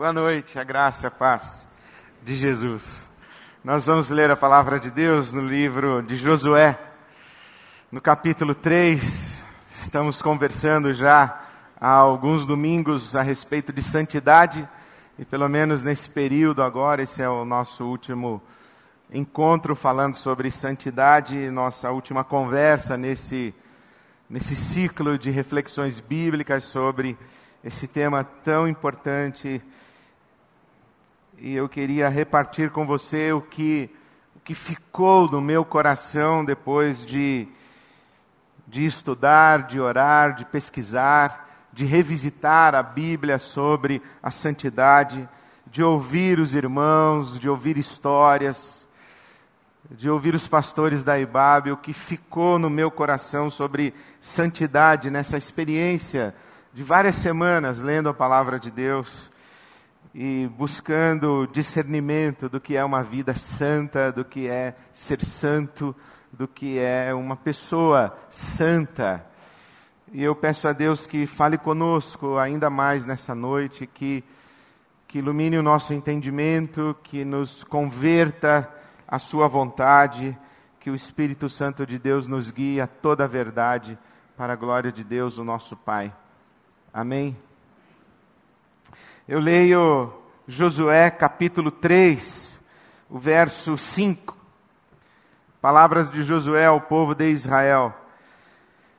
Boa noite, a graça e a paz de Jesus. Nós vamos ler a palavra de Deus no livro de Josué, no capítulo 3. Estamos conversando já há alguns domingos a respeito de santidade, e pelo menos nesse período agora, esse é o nosso último encontro falando sobre santidade, nossa última conversa nesse, nesse ciclo de reflexões bíblicas sobre esse tema tão importante e eu queria repartir com você o que, o que ficou no meu coração depois de, de estudar, de orar, de pesquisar, de revisitar a Bíblia sobre a santidade, de ouvir os irmãos, de ouvir histórias, de ouvir os pastores da IBAB, o que ficou no meu coração sobre santidade nessa experiência de várias semanas lendo a palavra de Deus e buscando discernimento do que é uma vida santa, do que é ser santo, do que é uma pessoa santa. E eu peço a Deus que fale conosco ainda mais nessa noite, que, que ilumine o nosso entendimento, que nos converta à Sua vontade, que o Espírito Santo de Deus nos guie a toda a verdade, para a glória de Deus, o nosso Pai. Amém. Eu leio Josué capítulo 3, o verso 5. Palavras de Josué ao povo de Israel.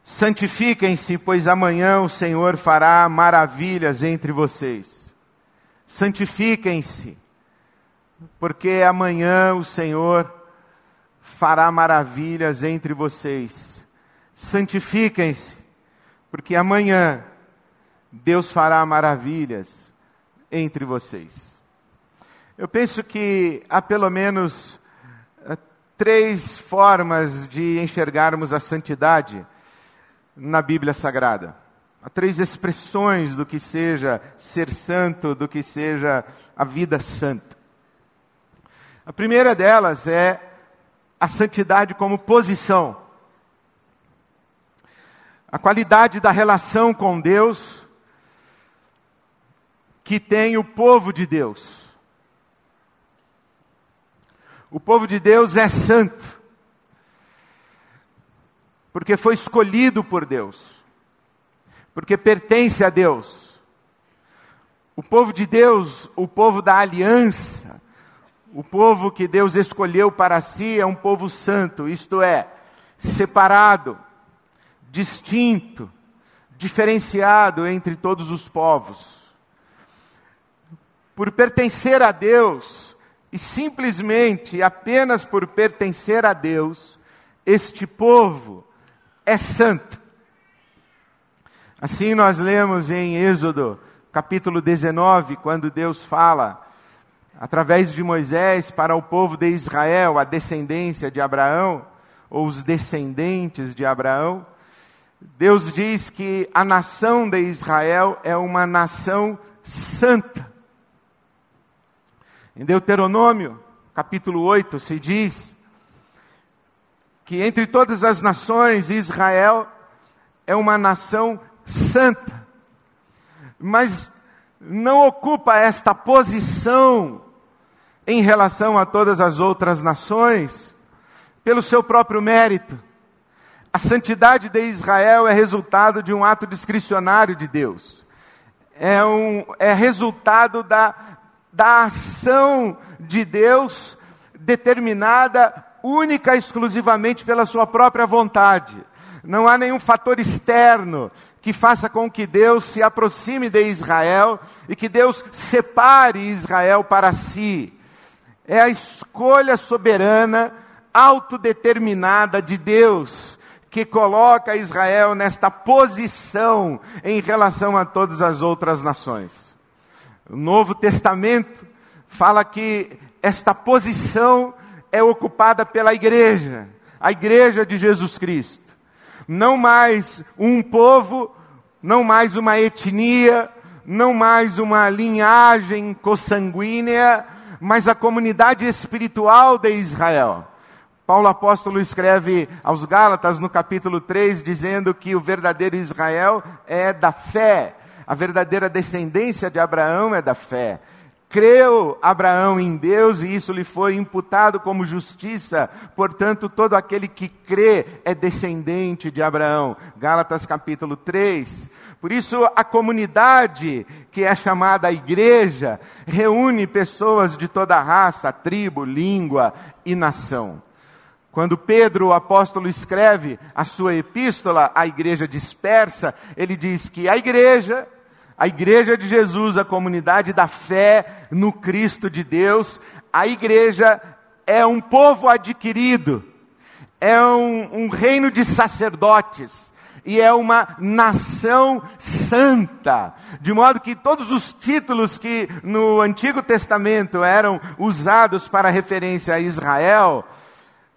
Santifiquem-se, pois amanhã o Senhor fará maravilhas entre vocês. Santifiquem-se, porque amanhã o Senhor fará maravilhas entre vocês. Santifiquem-se, porque amanhã Deus fará maravilhas entre vocês. Eu penso que há pelo menos uh, três formas de enxergarmos a santidade na Bíblia Sagrada. Há três expressões do que seja ser santo, do que seja a vida santa. A primeira delas é a santidade como posição. A qualidade da relação com Deus que tem o povo de Deus. O povo de Deus é santo, porque foi escolhido por Deus, porque pertence a Deus. O povo de Deus, o povo da aliança, o povo que Deus escolheu para si é um povo santo, isto é, separado, distinto, diferenciado entre todos os povos por pertencer a Deus, e simplesmente apenas por pertencer a Deus, este povo é santo. Assim nós lemos em Êxodo, capítulo 19, quando Deus fala através de Moisés para o povo de Israel, a descendência de Abraão, ou os descendentes de Abraão, Deus diz que a nação de Israel é uma nação santa. Em Deuteronômio, capítulo 8, se diz que entre todas as nações, Israel é uma nação santa, mas não ocupa esta posição em relação a todas as outras nações pelo seu próprio mérito. A santidade de Israel é resultado de um ato discricionário de Deus. É, um, é resultado da da ação de Deus determinada única e exclusivamente pela sua própria vontade. Não há nenhum fator externo que faça com que Deus se aproxime de Israel e que Deus separe Israel para si. É a escolha soberana, autodeterminada de Deus que coloca Israel nesta posição em relação a todas as outras nações. O Novo Testamento fala que esta posição é ocupada pela igreja, a igreja de Jesus Cristo. Não mais um povo, não mais uma etnia, não mais uma linhagem consanguínea, mas a comunidade espiritual de Israel. Paulo apóstolo escreve aos Gálatas no capítulo 3 dizendo que o verdadeiro Israel é da fé, A verdadeira descendência de Abraão é da fé. Creu Abraão em Deus e isso lhe foi imputado como justiça, portanto, todo aquele que crê é descendente de Abraão. Gálatas capítulo 3. Por isso, a comunidade, que é chamada a igreja, reúne pessoas de toda raça, tribo, língua e nação. Quando Pedro, o apóstolo, escreve a sua epístola à igreja dispersa, ele diz que a igreja a igreja de Jesus, a comunidade da fé no Cristo de Deus, a igreja é um povo adquirido, é um, um reino de sacerdotes, e é uma nação santa, de modo que todos os títulos que no Antigo Testamento eram usados para referência a Israel,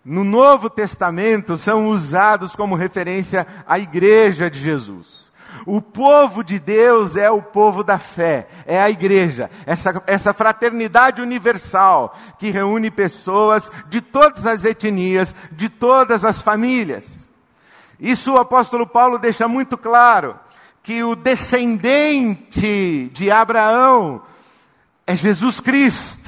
no Novo Testamento são usados como referência à igreja de Jesus. O povo de Deus é o povo da fé, é a igreja, essa, essa fraternidade universal que reúne pessoas de todas as etnias, de todas as famílias. Isso o apóstolo Paulo deixa muito claro, que o descendente de Abraão é Jesus Cristo.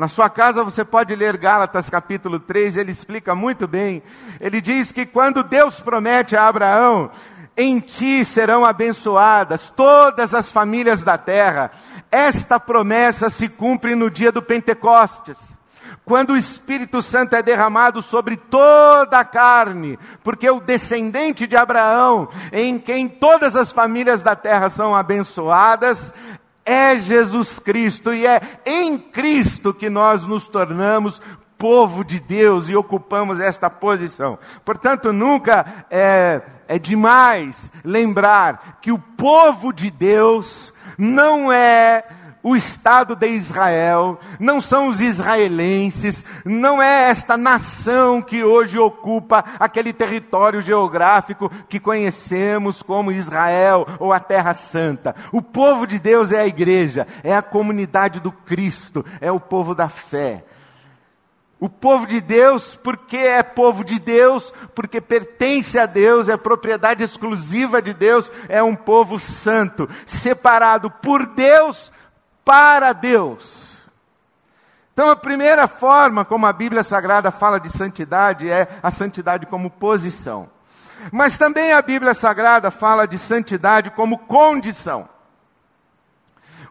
Na sua casa você pode ler Gálatas capítulo 3, ele explica muito bem. Ele diz que quando Deus promete a Abraão em ti serão abençoadas todas as famílias da terra. Esta promessa se cumpre no dia do Pentecostes quando o Espírito Santo é derramado sobre toda a carne, porque o descendente de Abraão, em quem todas as famílias da terra são abençoadas, é Jesus Cristo, e é em Cristo que nós nos tornamos povo de Deus e ocupamos esta posição. Portanto, nunca é, é demais lembrar que o povo de Deus não é o Estado de Israel, não são os israelenses, não é esta nação que hoje ocupa aquele território geográfico que conhecemos como Israel ou a Terra Santa. O povo de Deus é a igreja, é a comunidade do Cristo, é o povo da fé. O povo de Deus, porque é povo de Deus, porque pertence a Deus, é propriedade exclusiva de Deus, é um povo santo, separado por Deus para Deus. Então, a primeira forma como a Bíblia Sagrada fala de santidade é a santidade como posição. Mas também a Bíblia Sagrada fala de santidade como condição,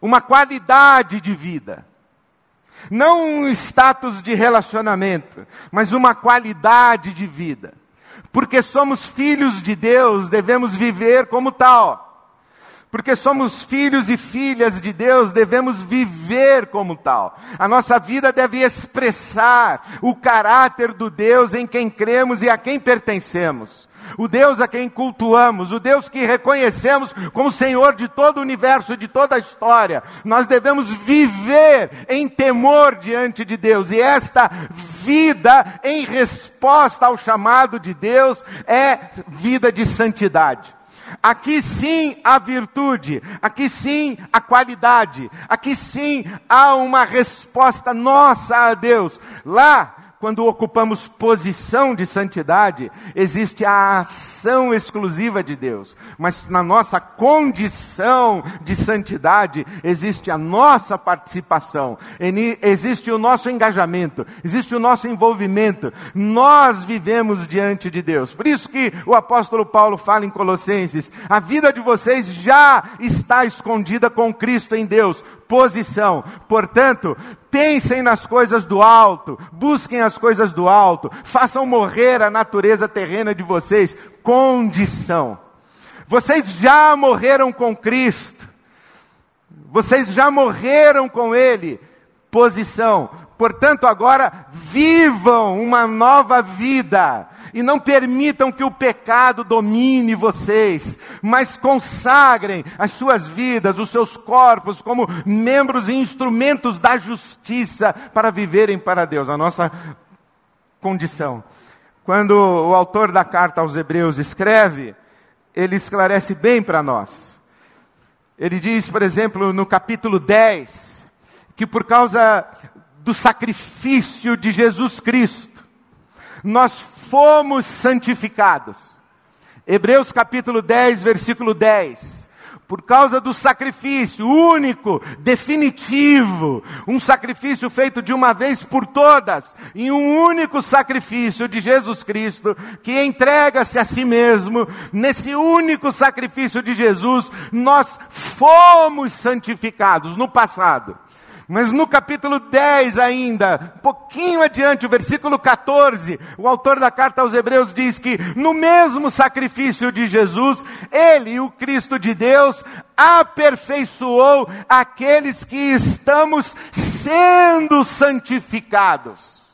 uma qualidade de vida. Não um status de relacionamento, mas uma qualidade de vida. Porque somos filhos de Deus, devemos viver como tal. Porque somos filhos e filhas de Deus, devemos viver como tal. A nossa vida deve expressar o caráter do Deus em quem cremos e a quem pertencemos o Deus a quem cultuamos, o Deus que reconhecemos como Senhor de todo o universo de toda a história. Nós devemos viver em temor diante de Deus, e esta vida em resposta ao chamado de Deus é vida de santidade. Aqui sim há virtude, aqui sim há qualidade, aqui sim há uma resposta nossa a Deus. Lá quando ocupamos posição de santidade, existe a ação exclusiva de Deus. Mas na nossa condição de santidade, existe a nossa participação, existe o nosso engajamento, existe o nosso envolvimento. Nós vivemos diante de Deus. Por isso que o apóstolo Paulo fala em Colossenses: a vida de vocês já está escondida com Cristo em Deus posição. Portanto, pensem nas coisas do alto, busquem as coisas do alto, façam morrer a natureza terrena de vocês. Condição. Vocês já morreram com Cristo. Vocês já morreram com Ele. Posição. Portanto, agora vivam uma nova vida e não permitam que o pecado domine vocês, mas consagrem as suas vidas, os seus corpos como membros e instrumentos da justiça para viverem para Deus, a nossa condição. Quando o autor da carta aos Hebreus escreve, ele esclarece bem para nós. Ele diz, por exemplo, no capítulo 10, que por causa do sacrifício de Jesus Cristo, nós fomos santificados. Hebreus capítulo 10, versículo 10. por causa do sacrifício único, definitivo, um sacrifício feito de uma vez por todas, em um único sacrifício de Jesus Cristo, que entrega-se a si mesmo, nesse único sacrifício de Jesus, nós fomos santificados no passado. Mas no capítulo 10 ainda, um pouquinho adiante, o versículo 14, o autor da carta aos Hebreus diz que no mesmo sacrifício de Jesus, ele, o Cristo de Deus, aperfeiçoou aqueles que estamos sendo santificados.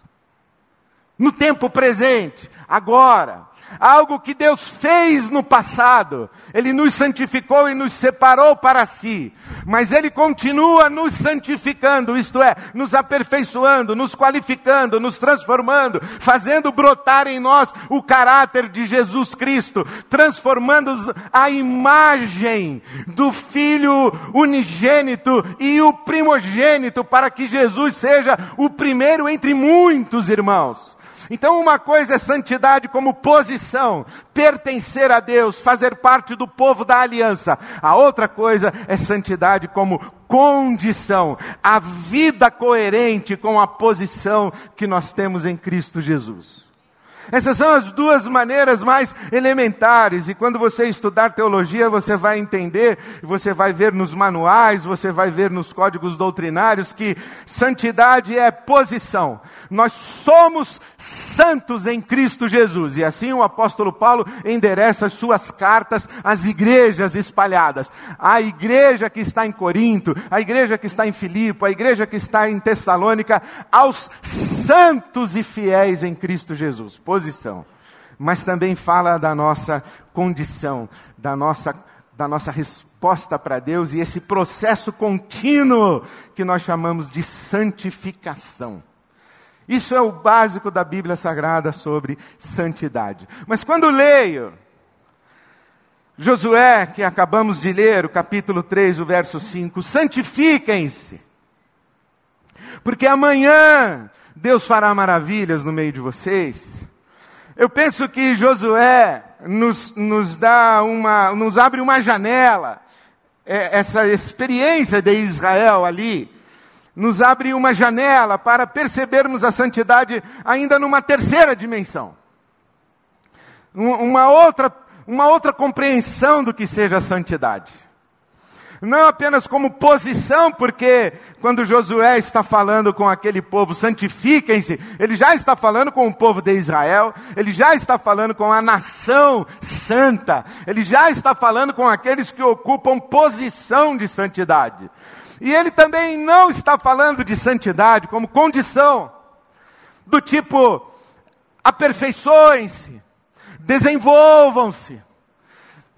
No tempo presente, agora algo que Deus fez no passado. Ele nos santificou e nos separou para si, mas Ele continua nos santificando, isto é, nos aperfeiçoando, nos qualificando, nos transformando, fazendo brotar em nós o caráter de Jesus Cristo, transformando a imagem do Filho unigênito e o primogênito, para que Jesus seja o primeiro entre muitos irmãos. Então, uma coisa é santidade como posição, pertencer a Deus, fazer parte do povo da aliança. A outra coisa é santidade como condição, a vida coerente com a posição que nós temos em Cristo Jesus. Essas são as duas maneiras mais elementares, e quando você estudar teologia, você vai entender, você vai ver nos manuais, você vai ver nos códigos doutrinários que santidade é posição. Nós somos santos em Cristo Jesus, e assim o apóstolo Paulo endereça as suas cartas às igrejas espalhadas. A igreja que está em Corinto, a igreja que está em Filipe, a igreja que está em Tessalônica, aos santos e fiéis em Cristo Jesus posição, mas também fala da nossa condição, da nossa, da nossa resposta para Deus e esse processo contínuo que nós chamamos de santificação. Isso é o básico da Bíblia Sagrada sobre santidade. Mas quando leio Josué, que acabamos de ler, o capítulo 3, o verso 5, santifiquem-se, porque amanhã Deus fará maravilhas no meio de vocês. Eu penso que Josué nos, nos dá uma, nos abre uma janela, é, essa experiência de Israel ali, nos abre uma janela para percebermos a santidade ainda numa terceira dimensão. Uma outra, uma outra compreensão do que seja a santidade não apenas como posição, porque quando Josué está falando com aquele povo, santifiquem-se, ele já está falando com o povo de Israel, ele já está falando com a nação santa, ele já está falando com aqueles que ocupam posição de santidade. E ele também não está falando de santidade como condição, do tipo, aperfeiçoem-se, desenvolvam-se,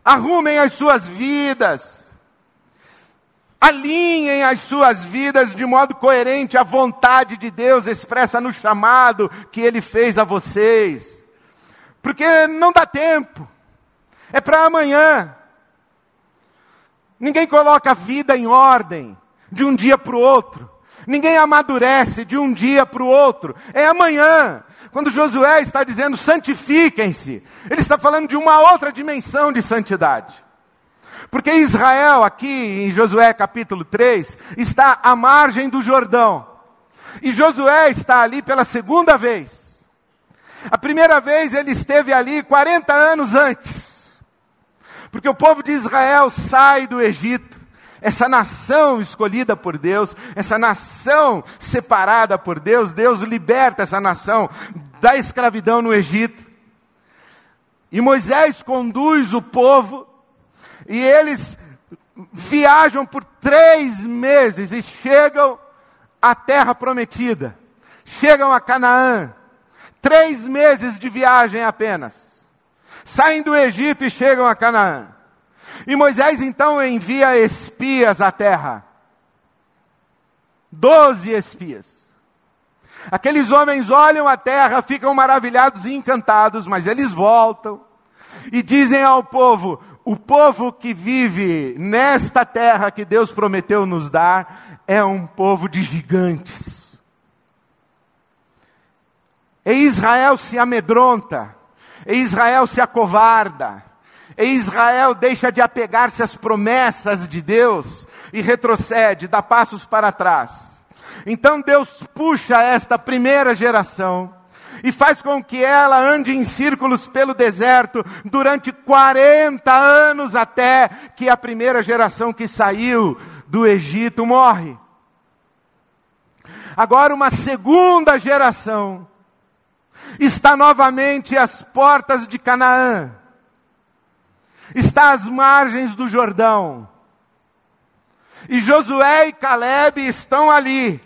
arrumem as suas vidas, Alinhem as suas vidas de modo coerente à vontade de Deus expressa no chamado que Ele fez a vocês. Porque não dá tempo. É para amanhã. Ninguém coloca a vida em ordem de um dia para o outro. Ninguém amadurece de um dia para o outro. É amanhã. Quando Josué está dizendo santifiquem-se, ele está falando de uma outra dimensão de santidade. Porque Israel, aqui em Josué capítulo 3, está à margem do Jordão. E Josué está ali pela segunda vez. A primeira vez ele esteve ali 40 anos antes. Porque o povo de Israel sai do Egito. Essa nação escolhida por Deus, essa nação separada por Deus, Deus liberta essa nação da escravidão no Egito. E Moisés conduz o povo e eles viajam por três meses e chegam à terra prometida. Chegam a Canaã. Três meses de viagem apenas. Saem do Egito e chegam a Canaã. E Moisés então envia espias à terra. Doze espias. Aqueles homens olham a terra, ficam maravilhados e encantados, mas eles voltam e dizem ao povo: o povo que vive nesta terra que Deus prometeu nos dar é um povo de gigantes. E Israel se amedronta, e Israel se acovarda, E Israel deixa de apegar-se às promessas de Deus e retrocede, dá passos para trás. Então Deus puxa esta primeira geração e faz com que ela ande em círculos pelo deserto durante 40 anos até que a primeira geração que saiu do Egito morre. Agora, uma segunda geração está novamente às portas de Canaã, está às margens do Jordão. E Josué e Caleb estão ali,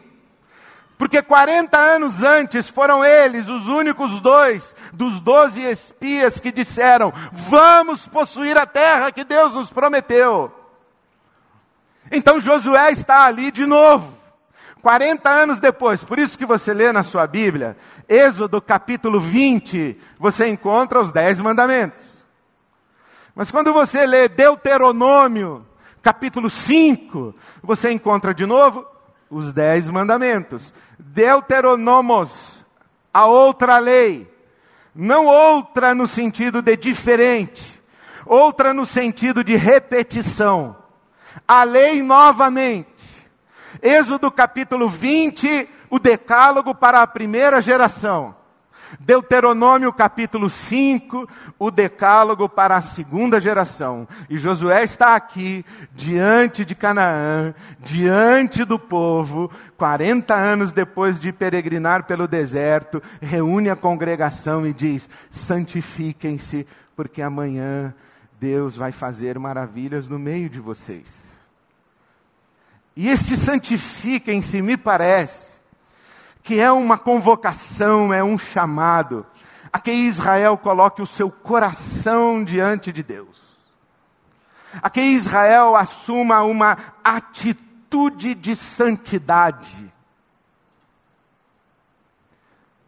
porque 40 anos antes foram eles os únicos dois dos doze espias que disseram: Vamos possuir a terra que Deus nos prometeu. Então Josué está ali de novo. 40 anos depois, por isso que você lê na sua Bíblia, Êxodo capítulo 20, você encontra os dez mandamentos. Mas quando você lê Deuteronômio capítulo 5, você encontra de novo os dez mandamentos. Deuteronomos, a outra lei, não outra no sentido de diferente, outra no sentido de repetição. A lei novamente Êxodo capítulo 20, o decálogo para a primeira geração. Deuteronômio capítulo 5, o decálogo para a segunda geração. E Josué está aqui, diante de Canaã, diante do povo, 40 anos depois de peregrinar pelo deserto, reúne a congregação e diz: santifiquem-se, porque amanhã Deus vai fazer maravilhas no meio de vocês. E este santifiquem-se, me parece, que é uma convocação, é um chamado a que Israel coloque o seu coração diante de Deus. A que Israel assuma uma atitude de santidade.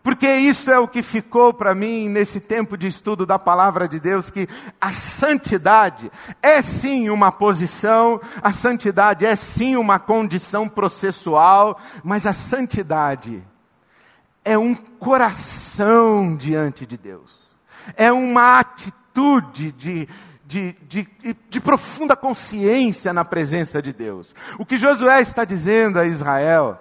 Porque isso é o que ficou para mim nesse tempo de estudo da palavra de Deus, que a santidade é sim uma posição, a santidade é sim uma condição processual, mas a santidade é um coração diante de Deus. É uma atitude de, de, de, de, profunda consciência na presença de Deus. O que Josué está dizendo a Israel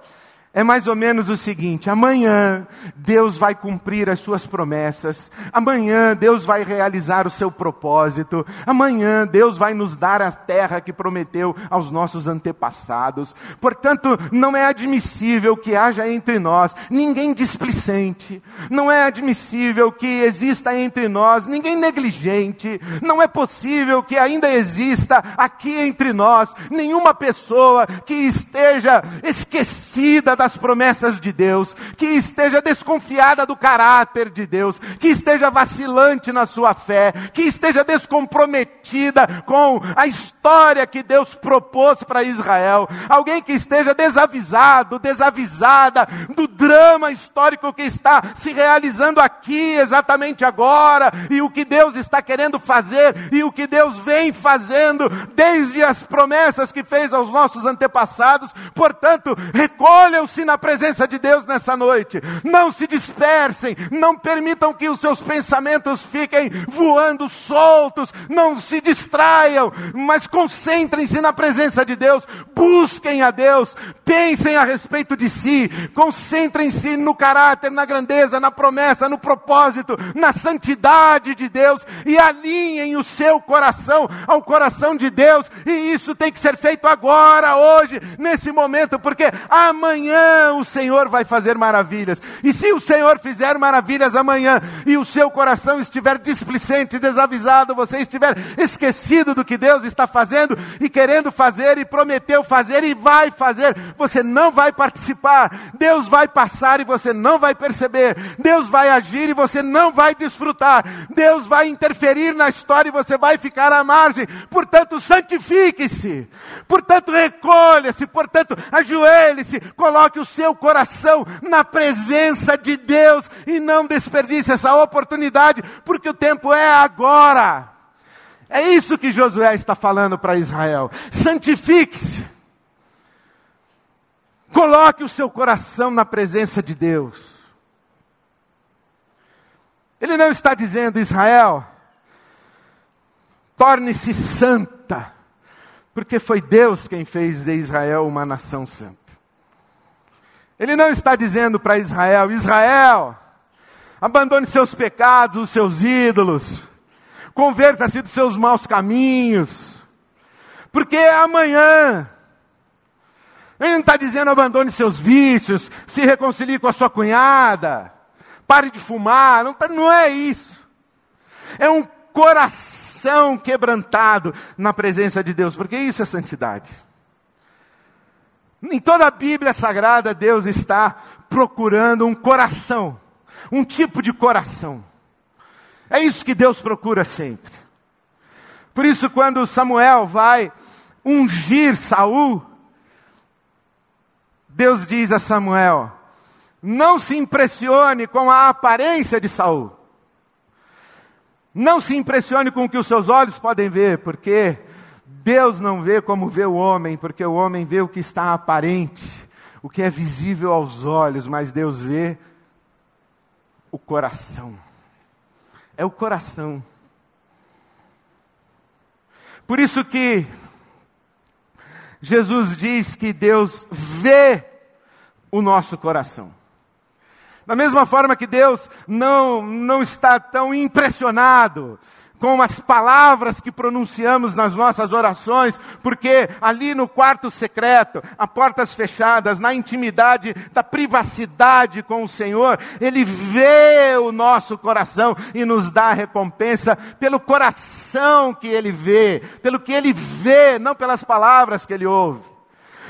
é mais ou menos o seguinte: amanhã Deus vai cumprir as suas promessas, amanhã Deus vai realizar o seu propósito, amanhã Deus vai nos dar a terra que prometeu aos nossos antepassados. Portanto, não é admissível que haja entre nós ninguém displicente, não é admissível que exista entre nós ninguém negligente, não é possível que ainda exista aqui entre nós nenhuma pessoa que esteja esquecida das promessas de Deus, que esteja desconfiada do caráter de Deus, que esteja vacilante na sua fé, que esteja descomprometida com a história que Deus propôs para Israel, alguém que esteja desavisado, desavisada do drama histórico que está se realizando aqui exatamente agora, e o que Deus está querendo fazer, e o que Deus vem fazendo desde as promessas que fez aos nossos antepassados. Portanto, recolha o se na presença de Deus nessa noite. Não se dispersem, não permitam que os seus pensamentos fiquem voando soltos, não se distraiam, mas concentrem-se na presença de Deus, busquem a Deus, pensem a respeito de si, concentrem-se no caráter, na grandeza, na promessa, no propósito, na santidade de Deus e alinhem o seu coração ao coração de Deus, e isso tem que ser feito agora, hoje, nesse momento, porque amanhã amanhã o Senhor vai fazer maravilhas. E se o Senhor fizer maravilhas amanhã e o seu coração estiver displicente, desavisado, você estiver esquecido do que Deus está fazendo e querendo fazer e prometeu fazer e vai fazer, você não vai participar. Deus vai passar e você não vai perceber. Deus vai agir e você não vai desfrutar. Deus vai interferir na história e você vai ficar à margem. Portanto, santifique-se. Portanto, recolha-se. Portanto, ajoelhe-se. Coloque Coloque o seu coração na presença de Deus e não desperdice essa oportunidade, porque o tempo é agora. É isso que Josué está falando para Israel. Santifique-se. Coloque o seu coração na presença de Deus. Ele não está dizendo, Israel, torne-se santa, porque foi Deus quem fez de Israel uma nação santa. Ele não está dizendo para Israel: Israel, abandone seus pecados, os seus ídolos, converta-se dos seus maus caminhos, porque amanhã ele não está dizendo abandone seus vícios, se reconcilie com a sua cunhada, pare de fumar, não, tá, não é isso. É um coração quebrantado na presença de Deus, porque isso é santidade. Em toda a Bíblia Sagrada, Deus está procurando um coração, um tipo de coração. É isso que Deus procura sempre. Por isso, quando Samuel vai ungir Saul, Deus diz a Samuel: não se impressione com a aparência de Saul. Não se impressione com o que os seus olhos podem ver, porque Deus não vê como vê o homem, porque o homem vê o que está aparente, o que é visível aos olhos, mas Deus vê o coração. É o coração. Por isso que Jesus diz que Deus vê o nosso coração. Da mesma forma que Deus não, não está tão impressionado com as palavras que pronunciamos nas nossas orações, porque ali no quarto secreto, a portas fechadas, na intimidade da privacidade com o Senhor, Ele vê o nosso coração e nos dá a recompensa pelo coração que Ele vê, pelo que Ele vê, não pelas palavras que Ele ouve.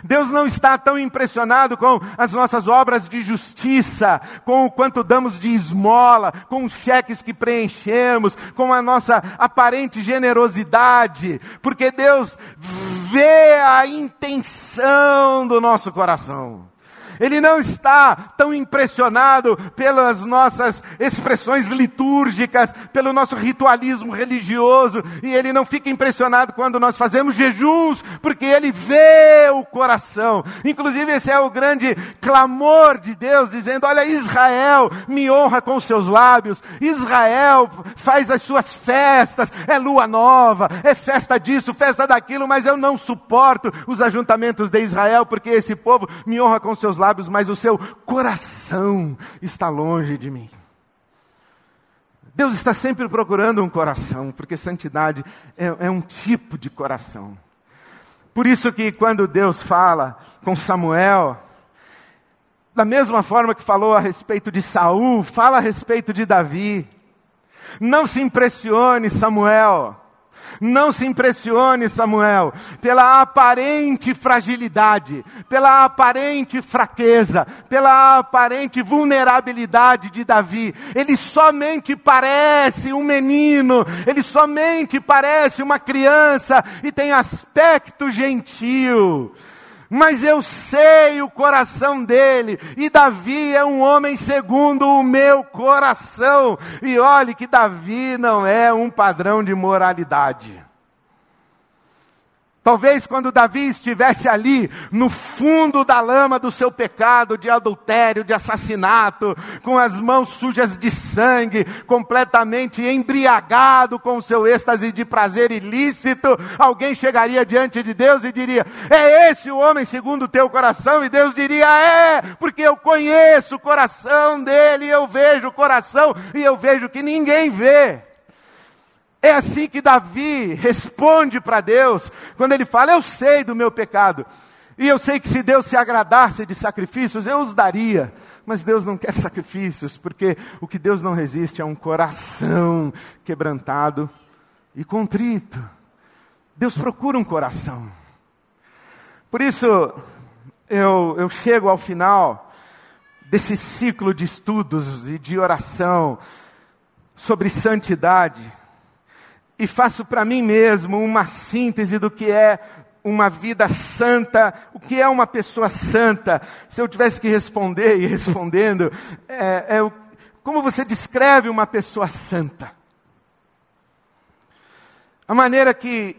Deus não está tão impressionado com as nossas obras de justiça, com o quanto damos de esmola, com os cheques que preenchemos, com a nossa aparente generosidade, porque Deus vê a intenção do nosso coração. Ele não está tão impressionado pelas nossas expressões litúrgicas, pelo nosso ritualismo religioso, e ele não fica impressionado quando nós fazemos jejuns, porque ele vê o coração. Inclusive, esse é o grande clamor de Deus, dizendo: Olha, Israel me honra com seus lábios, Israel faz as suas festas, é lua nova, é festa disso, festa daquilo, mas eu não suporto os ajuntamentos de Israel, porque esse povo me honra com seus lábios lábios, mas o seu coração está longe de mim. Deus está sempre procurando um coração, porque santidade é, é um tipo de coração. Por isso que quando Deus fala com Samuel, da mesma forma que falou a respeito de Saul, fala a respeito de Davi. Não se impressione, Samuel. Não se impressione, Samuel, pela aparente fragilidade, pela aparente fraqueza, pela aparente vulnerabilidade de Davi. Ele somente parece um menino, ele somente parece uma criança e tem aspecto gentil mas eu sei o coração dele, e Davi é um homem segundo o meu coração. E olhe que Davi não é um padrão de moralidade. Talvez quando Davi estivesse ali, no fundo da lama do seu pecado de adultério, de assassinato, com as mãos sujas de sangue, completamente embriagado com o seu êxtase de prazer ilícito, alguém chegaria diante de Deus e diria: É esse o homem segundo o teu coração? E Deus diria: É, porque eu conheço o coração dele, eu vejo o coração e eu vejo que ninguém vê. É assim que Davi responde para Deus, quando ele fala: Eu sei do meu pecado, e eu sei que se Deus se agradasse de sacrifícios, eu os daria. Mas Deus não quer sacrifícios, porque o que Deus não resiste é um coração quebrantado e contrito. Deus procura um coração. Por isso, eu, eu chego ao final desse ciclo de estudos e de oração sobre santidade e faço para mim mesmo uma síntese do que é uma vida santa, o que é uma pessoa santa. Se eu tivesse que responder e respondendo, é, é, como você descreve uma pessoa santa? A maneira que,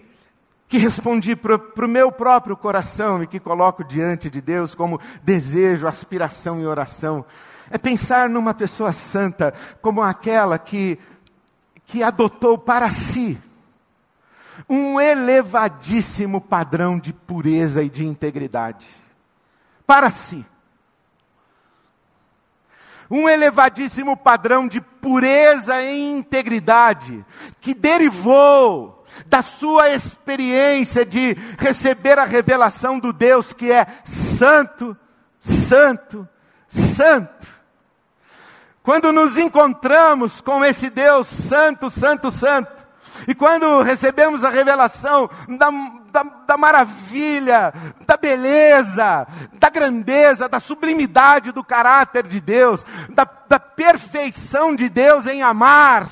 que respondi para o meu próprio coração e que coloco diante de Deus como desejo, aspiração e oração, é pensar numa pessoa santa como aquela que que adotou para si um elevadíssimo padrão de pureza e de integridade para si. Um elevadíssimo padrão de pureza e integridade que derivou da sua experiência de receber a revelação do Deus que é santo, santo, santo. Quando nos encontramos com esse Deus santo, santo, santo, e quando recebemos a revelação da, da, da, maravilha, da beleza, da grandeza, da sublimidade do caráter de Deus, da, da perfeição de Deus em amar,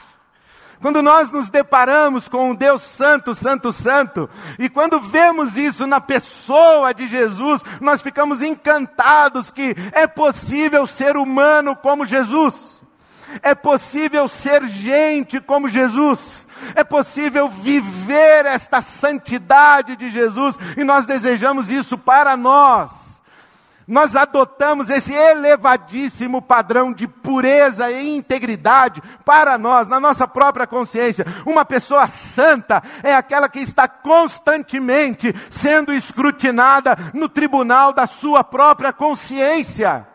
quando nós nos deparamos com um Deus Santo, Santo, Santo, e quando vemos isso na pessoa de Jesus, nós ficamos encantados que é possível ser humano como Jesus, é possível ser gente como Jesus, é possível viver esta santidade de Jesus, e nós desejamos isso para nós nós adotamos esse elevadíssimo padrão de pureza e integridade para nós, na nossa própria consciência. Uma pessoa santa é aquela que está constantemente sendo escrutinada no tribunal da sua própria consciência.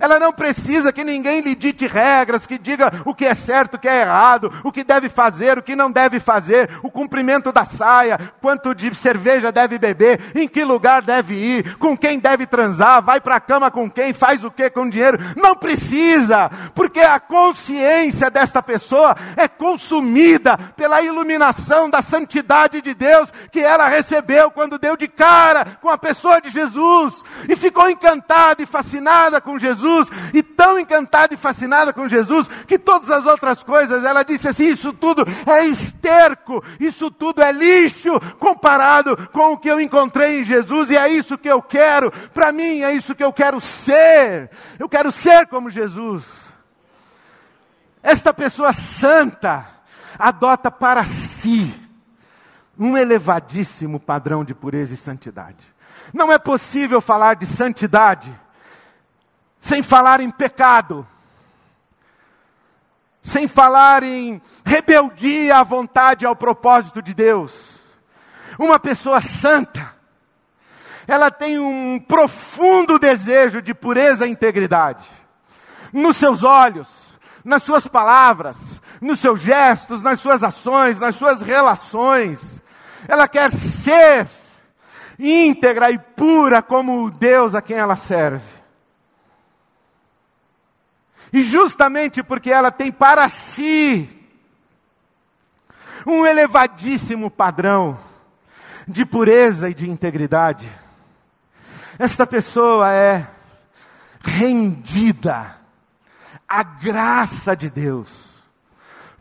Ela não precisa que ninguém lhe dite regras, que diga o que é certo, o que é errado, o que deve fazer, o que não deve fazer, o cumprimento da saia, quanto de cerveja deve beber, em que lugar deve ir, com quem deve transar, vai para a cama com quem, faz o que com dinheiro. Não precisa, porque a consciência desta pessoa é consumida pela iluminação da santidade de Deus que ela recebeu quando deu de cara com a pessoa de Jesus e ficou encantada e fascinada com Jesus Jesus, e tão encantada e fascinada com Jesus, que todas as outras coisas, ela disse assim: Isso tudo é esterco, isso tudo é lixo, comparado com o que eu encontrei em Jesus, e é isso que eu quero, para mim é isso que eu quero ser, eu quero ser como Jesus. Esta pessoa santa adota para si um elevadíssimo padrão de pureza e santidade. Não é possível falar de santidade sem falar em pecado, sem falar em rebeldia à vontade e ao propósito de Deus. Uma pessoa santa, ela tem um profundo desejo de pureza e integridade. Nos seus olhos, nas suas palavras, nos seus gestos, nas suas ações, nas suas relações. Ela quer ser íntegra e pura como o Deus a quem ela serve. E justamente porque ela tem para si um elevadíssimo padrão de pureza e de integridade, esta pessoa é rendida à graça de Deus.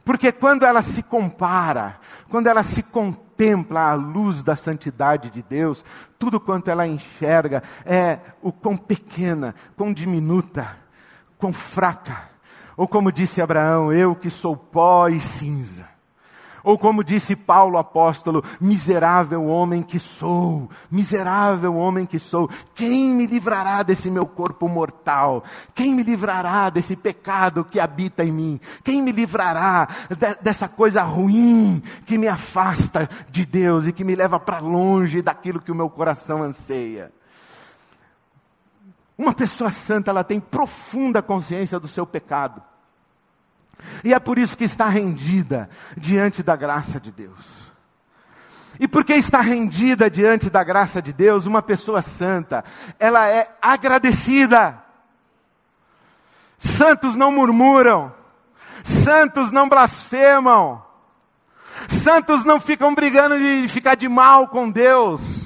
Porque quando ela se compara, quando ela se contempla à luz da santidade de Deus, tudo quanto ela enxerga é o quão pequena, quão diminuta, quão fraca. Ou como disse Abraão, eu que sou pó e cinza. Ou como disse Paulo apóstolo, miserável homem que sou, miserável homem que sou, quem me livrará desse meu corpo mortal? Quem me livrará desse pecado que habita em mim? Quem me livrará de, dessa coisa ruim que me afasta de Deus e que me leva para longe daquilo que o meu coração anseia? Uma pessoa santa, ela tem profunda consciência do seu pecado. E é por isso que está rendida diante da graça de Deus. E porque está rendida diante da graça de Deus, uma pessoa santa, ela é agradecida. Santos não murmuram, santos não blasfemam, santos não ficam brigando de ficar de mal com Deus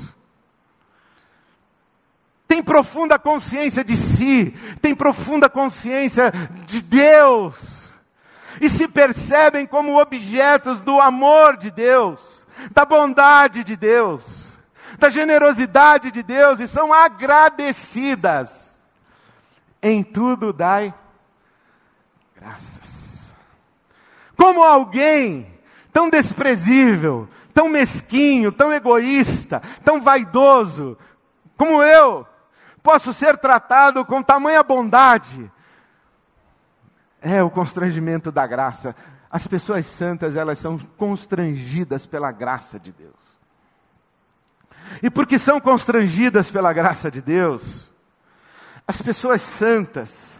tem profunda consciência de si, tem profunda consciência de Deus, e se percebem como objetos do amor de Deus, da bondade de Deus, da generosidade de Deus, e são agradecidas. Em tudo dai graças. Como alguém tão desprezível, tão mesquinho, tão egoísta, tão vaidoso, como eu, posso ser tratado com tamanha bondade. É o constrangimento da graça. As pessoas santas, elas são constrangidas pela graça de Deus. E porque são constrangidas pela graça de Deus, as pessoas santas,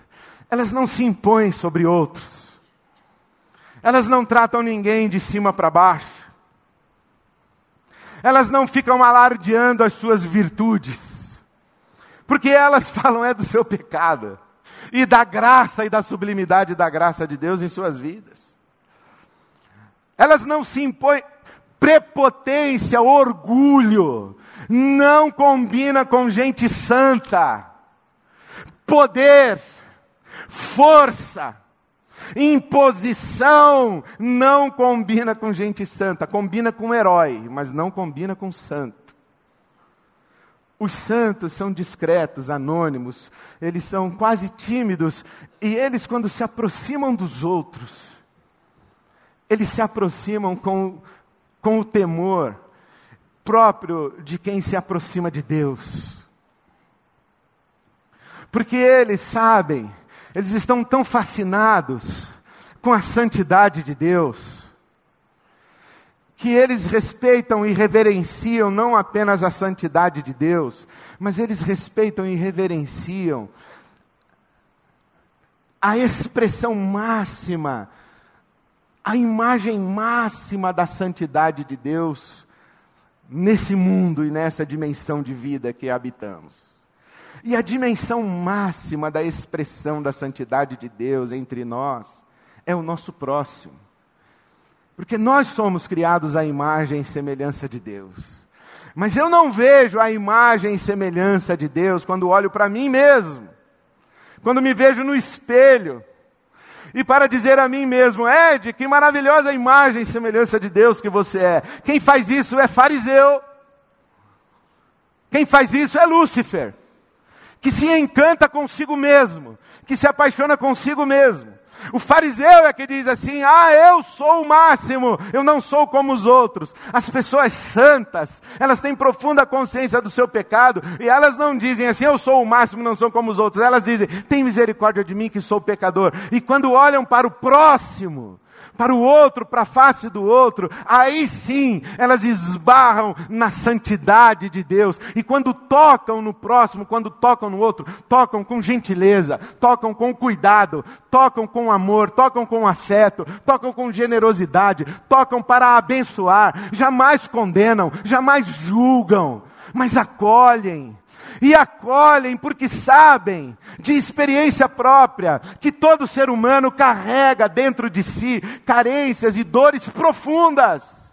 elas não se impõem sobre outros. Elas não tratam ninguém de cima para baixo. Elas não ficam alardeando as suas virtudes. Porque elas falam é do seu pecado e da graça e da sublimidade da graça de Deus em suas vidas. Elas não se impõem prepotência, orgulho, não combina com gente santa. Poder, força, imposição não combina com gente santa, combina com herói, mas não combina com santo. Os santos são discretos, anônimos, eles são quase tímidos, e eles, quando se aproximam dos outros, eles se aproximam com, com o temor próprio de quem se aproxima de Deus. Porque eles sabem, eles estão tão fascinados com a santidade de Deus, que eles respeitam e reverenciam não apenas a santidade de Deus, mas eles respeitam e reverenciam a expressão máxima, a imagem máxima da santidade de Deus nesse mundo e nessa dimensão de vida que habitamos. E a dimensão máxima da expressão da santidade de Deus entre nós é o nosso próximo. Porque nós somos criados à imagem e semelhança de Deus. Mas eu não vejo a imagem e semelhança de Deus quando olho para mim mesmo. Quando me vejo no espelho. E para dizer a mim mesmo, Ed, que maravilhosa imagem e semelhança de Deus que você é. Quem faz isso é fariseu. Quem faz isso é Lúcifer. Que se encanta consigo mesmo. Que se apaixona consigo mesmo. O fariseu é que diz assim: ah, eu sou o máximo, eu não sou como os outros. As pessoas santas, elas têm profunda consciência do seu pecado e elas não dizem assim: eu sou o máximo, não sou como os outros. Elas dizem: tem misericórdia de mim que sou pecador. E quando olham para o próximo, para o outro, para a face do outro, aí sim elas esbarram na santidade de Deus. E quando tocam no próximo, quando tocam no outro, tocam com gentileza, tocam com cuidado, tocam com amor, tocam com afeto, tocam com generosidade, tocam para abençoar, jamais condenam, jamais julgam, mas acolhem e acolhem porque sabem de experiência própria que todo ser humano carrega dentro de si carências e dores profundas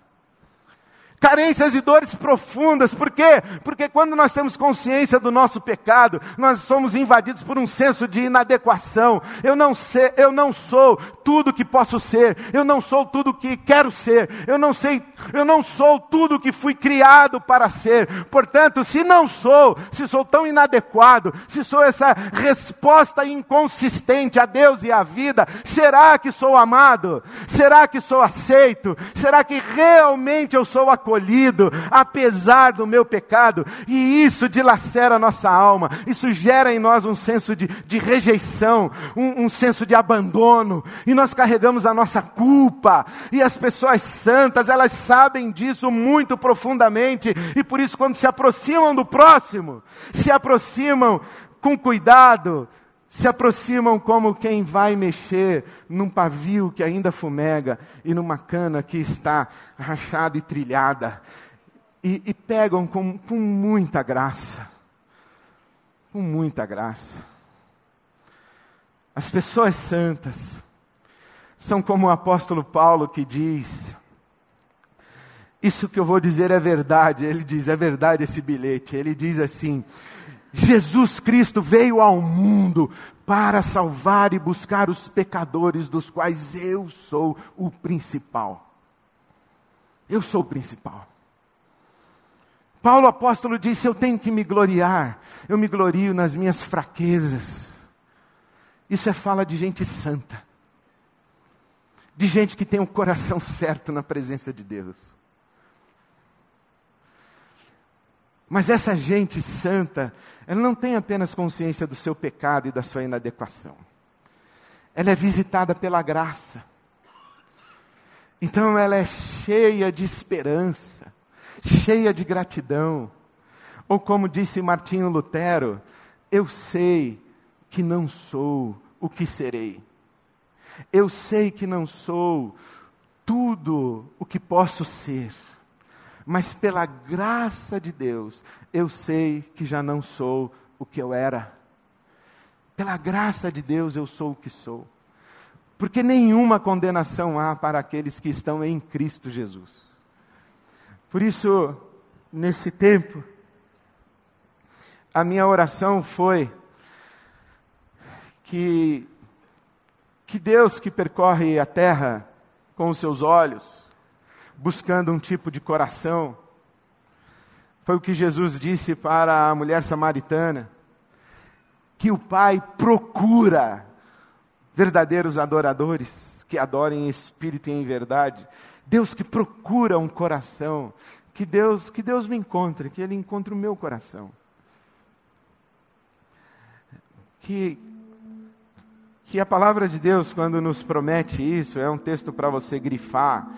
carências e dores profundas. Por quê? Porque quando nós temos consciência do nosso pecado, nós somos invadidos por um senso de inadequação. Eu não sei, eu não sou tudo que posso ser. Eu não sou tudo que quero ser. Eu não sei, eu não sou tudo que fui criado para ser. Portanto, se não sou, se sou tão inadequado, se sou essa resposta inconsistente a Deus e à vida, será que sou amado? Será que sou aceito? Será que realmente eu sou acolhido? Escolhido, apesar do meu pecado, e isso dilacera a nossa alma, isso gera em nós um senso de, de rejeição, um, um senso de abandono, e nós carregamos a nossa culpa, e as pessoas santas, elas sabem disso muito profundamente, e por isso, quando se aproximam do próximo, se aproximam com cuidado, se aproximam como quem vai mexer num pavio que ainda fumega e numa cana que está rachada e trilhada. E, e pegam com, com muita graça. Com muita graça. As pessoas santas são como o apóstolo Paulo que diz: Isso que eu vou dizer é verdade. Ele diz: É verdade esse bilhete. Ele diz assim: Jesus Cristo veio ao mundo para salvar e buscar os pecadores, dos quais eu sou o principal. Eu sou o principal. Paulo apóstolo disse: Eu tenho que me gloriar, eu me glorio nas minhas fraquezas. Isso é fala de gente santa, de gente que tem o um coração certo na presença de Deus. Mas essa gente santa, ela não tem apenas consciência do seu pecado e da sua inadequação. Ela é visitada pela graça. Então ela é cheia de esperança, cheia de gratidão. Ou como disse Martinho Lutero, eu sei que não sou o que serei. Eu sei que não sou tudo o que posso ser, mas pela graça de Deus, eu sei que já não sou o que eu era. Pela graça de Deus, eu sou o que sou. Porque nenhuma condenação há para aqueles que estão em Cristo Jesus. Por isso, nesse tempo, a minha oração foi que, que Deus que percorre a terra com os seus olhos, buscando um tipo de coração. Foi o que Jesus disse para a mulher samaritana, que o Pai procura verdadeiros adoradores que adorem em espírito e em verdade. Deus que procura um coração, que Deus, que Deus me encontre, que ele encontre o meu coração. Que que a palavra de Deus, quando nos promete isso, é um texto para você grifar,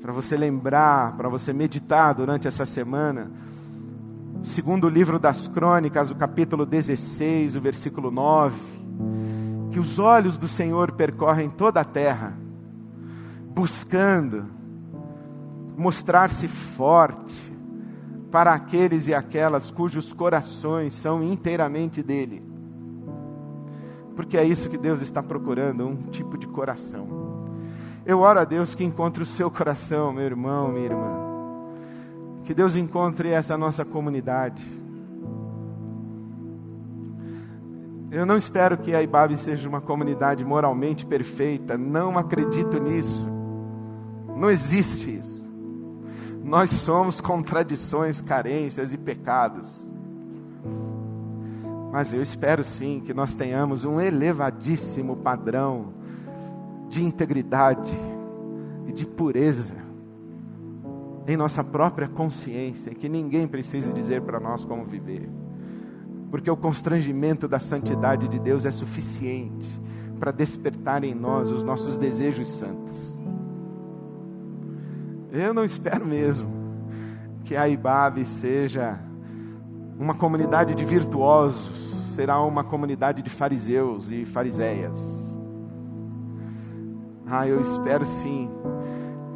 para você lembrar, para você meditar durante essa semana. Segundo o livro das Crônicas, o capítulo 16, o versículo 9, que os olhos do Senhor percorrem toda a terra, buscando mostrar-se forte para aqueles e aquelas cujos corações são inteiramente dele porque é isso que Deus está procurando, um tipo de coração. Eu oro a Deus que encontre o seu coração, meu irmão, minha irmã. Que Deus encontre essa nossa comunidade. Eu não espero que a Ibabe seja uma comunidade moralmente perfeita, não acredito nisso. Não existe isso. Nós somos contradições, carências e pecados. Mas eu espero sim que nós tenhamos um elevadíssimo padrão de integridade e de pureza em nossa própria consciência, que ninguém precise dizer para nós como viver, porque o constrangimento da santidade de Deus é suficiente para despertar em nós os nossos desejos santos. Eu não espero mesmo que a Ibabe seja uma comunidade de virtuosos, será uma comunidade de fariseus e fariseias. Ah, eu espero sim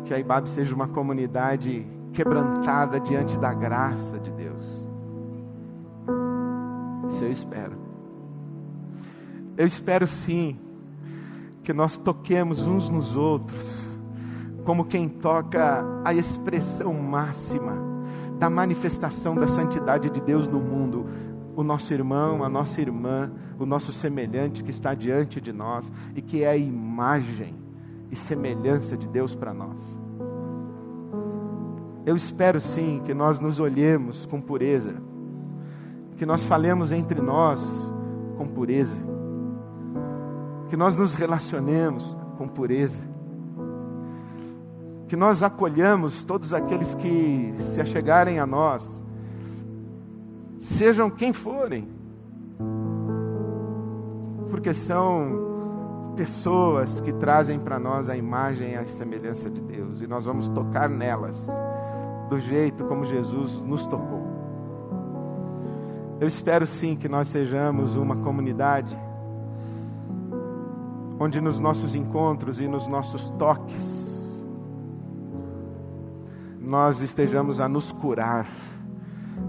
que a Ibabe seja uma comunidade quebrantada diante da graça de Deus. Isso eu espero. Eu espero sim que nós toquemos uns nos outros, como quem toca a expressão máxima da manifestação da santidade de Deus no mundo. O nosso irmão, a nossa irmã, o nosso semelhante que está diante de nós e que é a imagem e semelhança de Deus para nós. Eu espero sim que nós nos olhemos com pureza, que nós falemos entre nós com pureza, que nós nos relacionemos com pureza que nós acolhamos todos aqueles que se achegarem a nós, sejam quem forem, porque são pessoas que trazem para nós a imagem e a semelhança de Deus, e nós vamos tocar nelas do jeito como Jesus nos tocou. Eu espero sim que nós sejamos uma comunidade onde nos nossos encontros e nos nossos toques nós estejamos a nos curar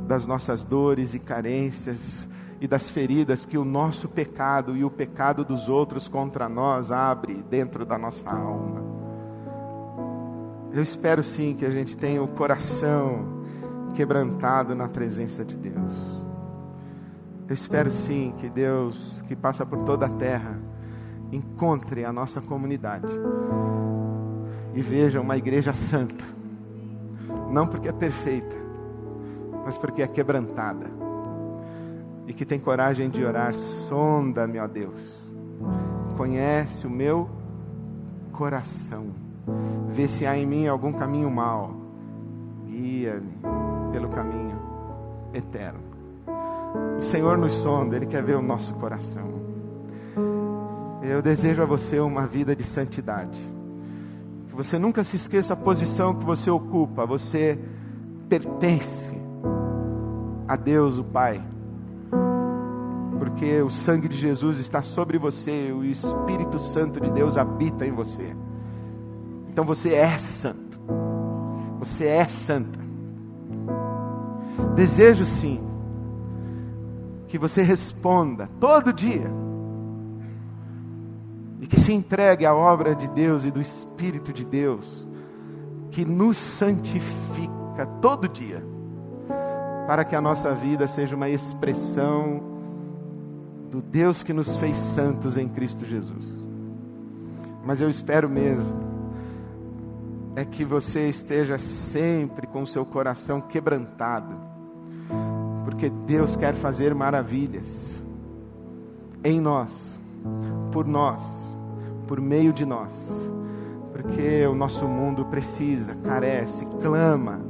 das nossas dores e carências e das feridas que o nosso pecado e o pecado dos outros contra nós abre dentro da nossa alma. Eu espero sim que a gente tenha o coração quebrantado na presença de Deus. Eu espero sim que Deus, que passa por toda a terra, encontre a nossa comunidade e veja uma igreja santa não porque é perfeita, mas porque é quebrantada. E que tem coragem de orar, sonda-me, ó Deus. Conhece o meu coração. Vê se há em mim algum caminho mau. Guia-me pelo caminho eterno. O Senhor nos sonda, Ele quer ver o nosso coração. Eu desejo a você uma vida de santidade Que você nunca se esqueça a posição que você ocupa. Você pertence a Deus, o Pai. Porque o sangue de Jesus está sobre você, o Espírito Santo de Deus habita em você. Então você é santo. Você é santa. Desejo sim que você responda todo dia e que se entregue à obra de Deus e do Espírito de Deus, que nos santifica todo dia, para que a nossa vida seja uma expressão do Deus que nos fez santos em Cristo Jesus. Mas eu espero mesmo é que você esteja sempre com seu coração quebrantado, porque Deus quer fazer maravilhas em nós, por nós, por meio de nós, porque o nosso mundo precisa, carece, clama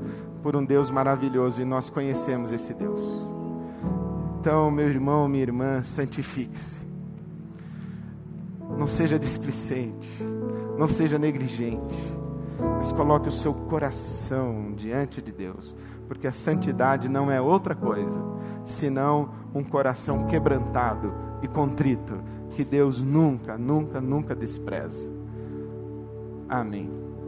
por um Deus maravilhoso e nós conhecemos esse Deus. Então, meu irmão, minha irmã, santifique-se. Não seja displicente, não seja negligente mas coloque o seu coração diante de Deus, porque a santidade não é outra coisa senão um coração quebrantado e contrito, que Deus nunca, nunca, nunca despreza. Amém.